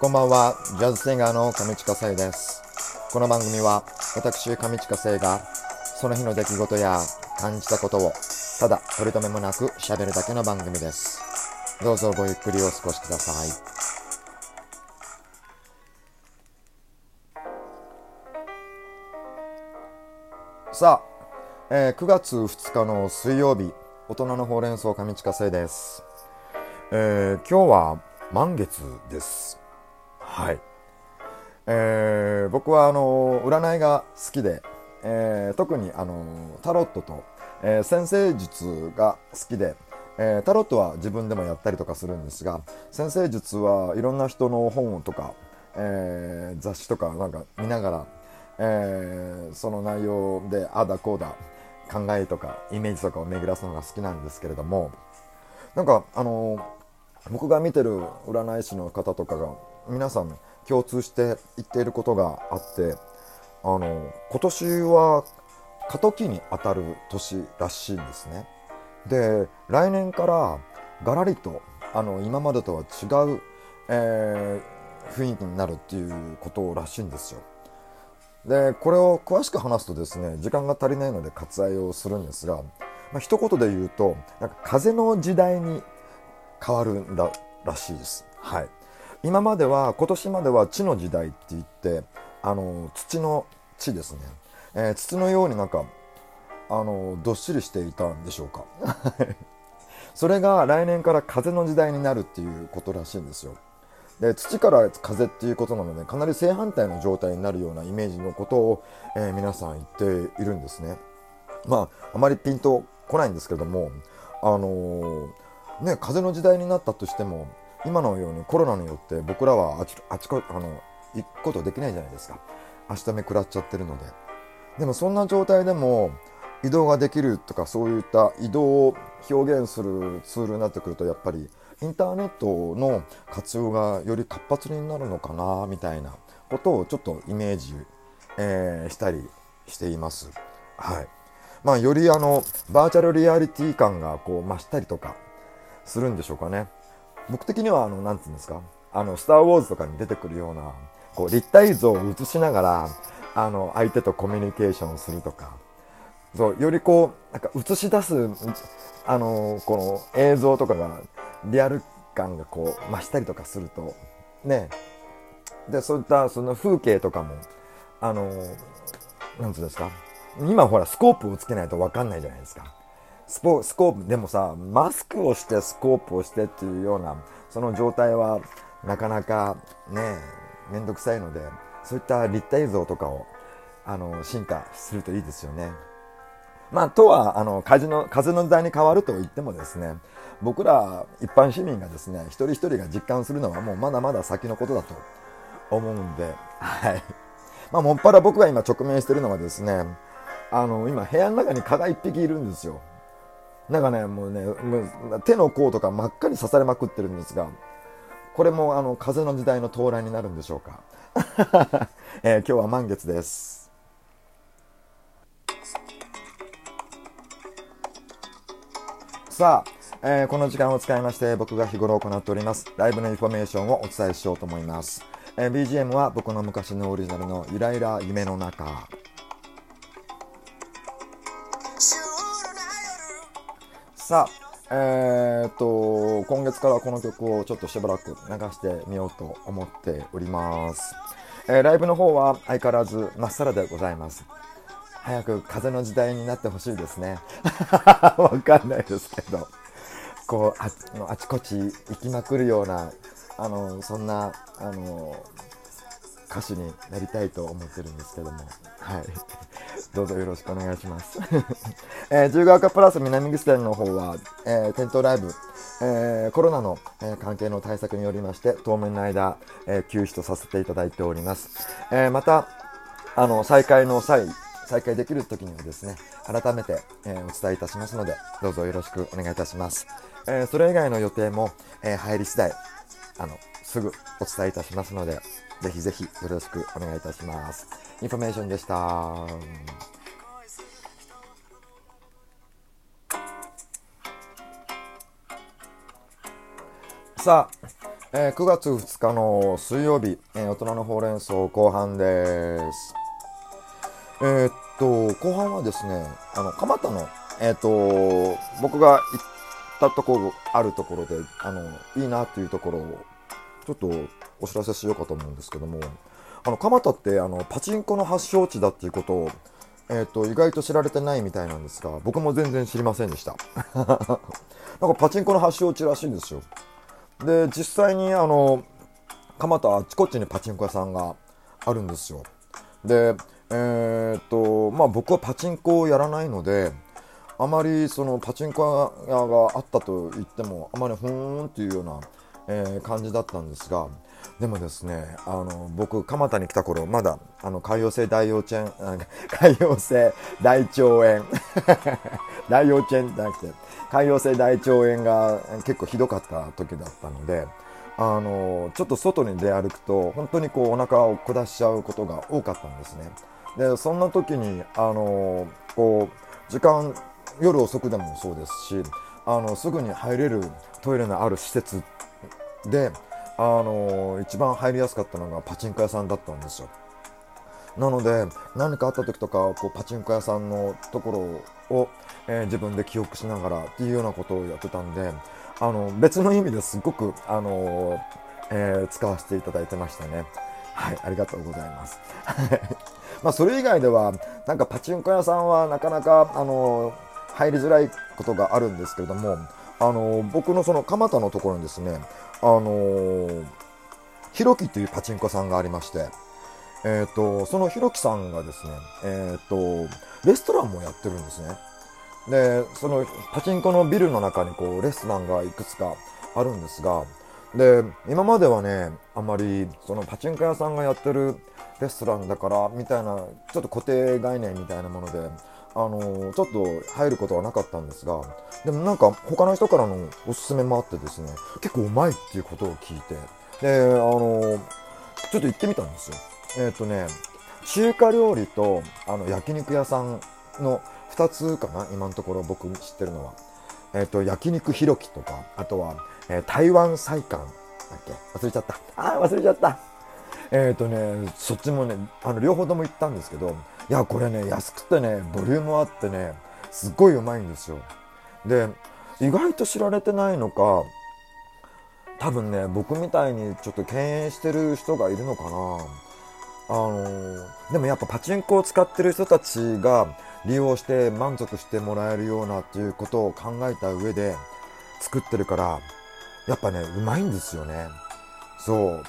こんばんは、ジャズシンガーの上近聖です。この番組は、私、上近聖が、その日の出来事や感じたことを、ただ、取り留めもなく喋るだけの番組です。どうぞごゆっくりお過ごしください。さあ、えー、9月2日の水曜日、大人のほうれん草上近聖です。えー、今日は満月です。はい。えー、僕はあの占いが好きで、えー、特にあのタロットと、えー、先生術が好きで、えー、タロットは自分でもやったりとかするんですが先生術はいろんな人の本とか、えー、雑誌とかなんか見ながら、えー、その内容であだこうだ考えとかイメージとかを巡らすのが好きなんですけれどもなんかあの僕が見てる占い師の方とかが皆さん共通して言っていることがあってあの今年は過渡期に当たる年らしいんですね。で来年からガラリとあの今までとは違う、えー、雰囲気になるっていうことらしいんですよ。でこれを詳しく話すとですね時間が足りないので割愛をするんですが、まあ、一言で言うとなんか風の時代に変わるんだらしいです。はい今までは今年までは地の時代って言ってあの土の地ですね、えー、土のようになんかあのどっしりしていたんでしょうか。それが来年から風の時代になるっていうことらしいんですよ。で土から風っていうことなのでかなり正反対の状態になるようなイメージのことを、えー、皆さん言っているんですね。まああまりピンとこないんですけれどもあのー、ね風の時代になったとしても今のようにコロナによって僕らはあちあちこあの行くことできないじゃないですか明日目食らっちゃってるのででもそんな状態でも移動ができるとかそういった移動を表現するツールになってくるとやっぱりインターネットの活用がより活発になるのかなみたいなことをちょっとイメージ、えー、したりしています。はいまあ、よりあのバーチャルリアリティ感がこう増したりとかするんでしょうかね。僕的にはあのなんてうんですかあのスター・ウォーズとかに出てくるようなこう立体像を映しながらあの相手とコミュニケーションをするとかそうよりこうなんか映し出すあのこの映像とかがリアル感がこう増したりとかするとね。でそういったその風景とかもあのなんつうんですか今ほらスコープをつけないと分かんないじゃないですか。スポスコープでもさマスクをしてスコープをしてっていうようなその状態はなかなかね面倒くさいのでそういった立体像とかをあの進化するといいですよね。まあ、とはあの風の風の時代に変わると言ってもですね僕ら一般市民がですね一人一人が実感するのはもうまだまだ先のことだと思うんで、はいまあ、もっぱら僕が今直面してるのはですねあの今部屋の中に蚊が1匹いるんですよなんかねもうねもう手の甲とか真っ赤に刺されまくってるんですがこれもあの風の時代の到来になるんでしょうか、えー、今日は満月です。さあえー、この時間を使いまして僕が日頃行っておりますライブのインフォメーションをお伝えしようと思います、えー、BGM は僕の昔のオリジナルのゆらゆら夢の中。さあえー、っと今月からこの曲をちょっとしばらく流してみようと思っております、えー、ライブの方は相変わらずまっさらでございます。早く風の時代になってほしいですね。わかんないですけど。こうああちこち行きまくるようなあのそんなあの歌手になりたいと思ってるんですけども。はい。どうぞよろしくお願いします、えー、自由が丘プラス南口店の方は、えー、店頭ライブ、えー、コロナの、えー、関係の対策によりまして当面の間、えー、休止とさせていただいております、えー、またあの再開の際再開できる時にはですね改めて、えー、お伝えいたしますのでどうぞよろしくお願いいたします。えー、それ以外の予定も、えー、入り次第、あの、すぐお伝えいたしますので、ぜひぜひよろしくお願いいたします。インフォメーションでした。さあ、えー、9月2日の水曜日、えー、大人のほうれん草後半です。えー、っと、後半はですね、あの、蒲田の、え、っと、僕が行ったところ、あるところで、あの、いいなっていうところを、ちょっとお知らせしようかと思うんですけども、あの、蒲田って、あの、パチンコの発祥地だっていうことを、えっ、と、意外と知られてないみたいなんですが、僕も全然知りませんでした。なんかパチンコの発祥地らしいんですよ。で、実際にあの、蒲田あちこちにパチンコ屋さんがあるんですよ。で、えっ、と、まあ僕はパチンコをやらないので、あまりそのパチンコ屋があったと言っても、あまりふーんっていうような、えー、感じだったんですが、でもですね、あの、僕、蒲田に来た頃、まだ、あの、海洋性大幼稚園、海洋性大腸炎、大幼稚園じゃなくて、海洋性大腸炎が結構ひどかった時だったので、あの、ちょっと外に出歩くと、本当にこう、お腹を下しちゃうことが多かったんですね。で、そんな時に、あの、こう、時間、夜遅くでもそうですし、あの、すぐに入れるトイレのある施設で、あの一番入りやすかったのがパチンコ屋さんだったんですよ。なので何かあった時とかこうパチンコ屋さんのところを、えー、自分で記憶しながらっていうようなことをやってたんであの別の意味ですごく、あのえー、使わせていただいてましたね。はい、ありがとうございます。まあそれ以外ではなんかパチンコ屋さんはなかなか、あの入りづらいことがあるんですけれどもあの僕のその蒲田のところにですねあのー、ひろきというパチンコさんがありまして、えっ、ー、と、そのひろきさんがですね、えっ、ー、と、レストランもやってるんですね。で、そのパチンコのビルの中にこう、レストランがいくつかあるんですが、で、今まではね、あんまり、そのパチンコ屋さんがやってるレストランだから、みたいな、ちょっと固定概念みたいなもので、あのちょっと入ることはなかったんですが、でもなんか他の人からのおすすめもあってですね、結構うまいっていうことを聞いて、で、あのちょっと行ってみたんですよ。えっ、ー、とね、中華料理とあの焼肉屋さんの2つかな、今のところ僕知ってるのは。えっ、ー、と、焼肉ひろきとか、あとは、えー、台湾菜館だっけ？忘れちゃった。ああ、忘れちゃった。えっ、ー、とね、そっちもね、あの、両方とも行ったんですけど、いや、これね、安くてね、ボリュームあってね、すっごいうまいんですよ。で、意外と知られてないのか、多分ね、僕みたいにちょっと敬遠してる人がいるのかな。あのー、でもやっぱパチンコを使ってる人たちが利用して満足してもらえるようなっていうことを考えた上で作ってるから、やっぱね、うまいんですよね。そ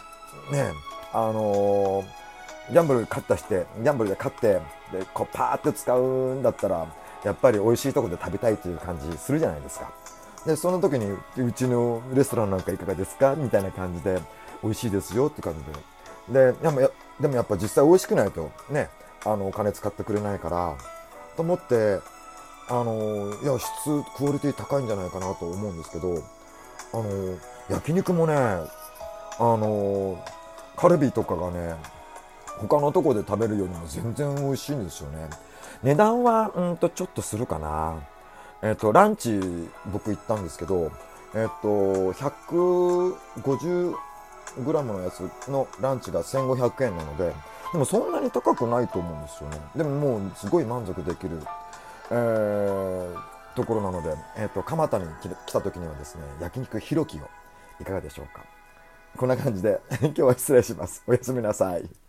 う。ね、あのー、ギャンブル勝ったして、ギャンブルで勝って、で、こうパーって使うんだったら、やっぱり美味しいとこで食べたいという感じするじゃないですか。で、その時に、うちのレストランなんかいかがですか？みたいな感じで、美味しいですよって感じで。で、でもやでもやっぱ実際美味しくないとね、あの、お金使ってくれないから、と思って、あの、いや、質、クオリティ高いんじゃないかなと思うんですけど、あの、焼肉もね、あの、カルビとかがね、他のとこで食べるよりも全然美味しいんですよね。値段は、うんと、ちょっとするかな。えっ、ー、と、ランチ、僕行ったんですけど、えっ、ー、と、150グラムのやつのランチが1500円なので、でもそんなに高くないと思うんですよね。でももうすごい満足できる、えー、ところなので、えっ、ー、と、蒲田に来た時にはですね、焼肉ひろきをいかがでしょうか。こんな感じで 今日は失礼します。おやすみなさい。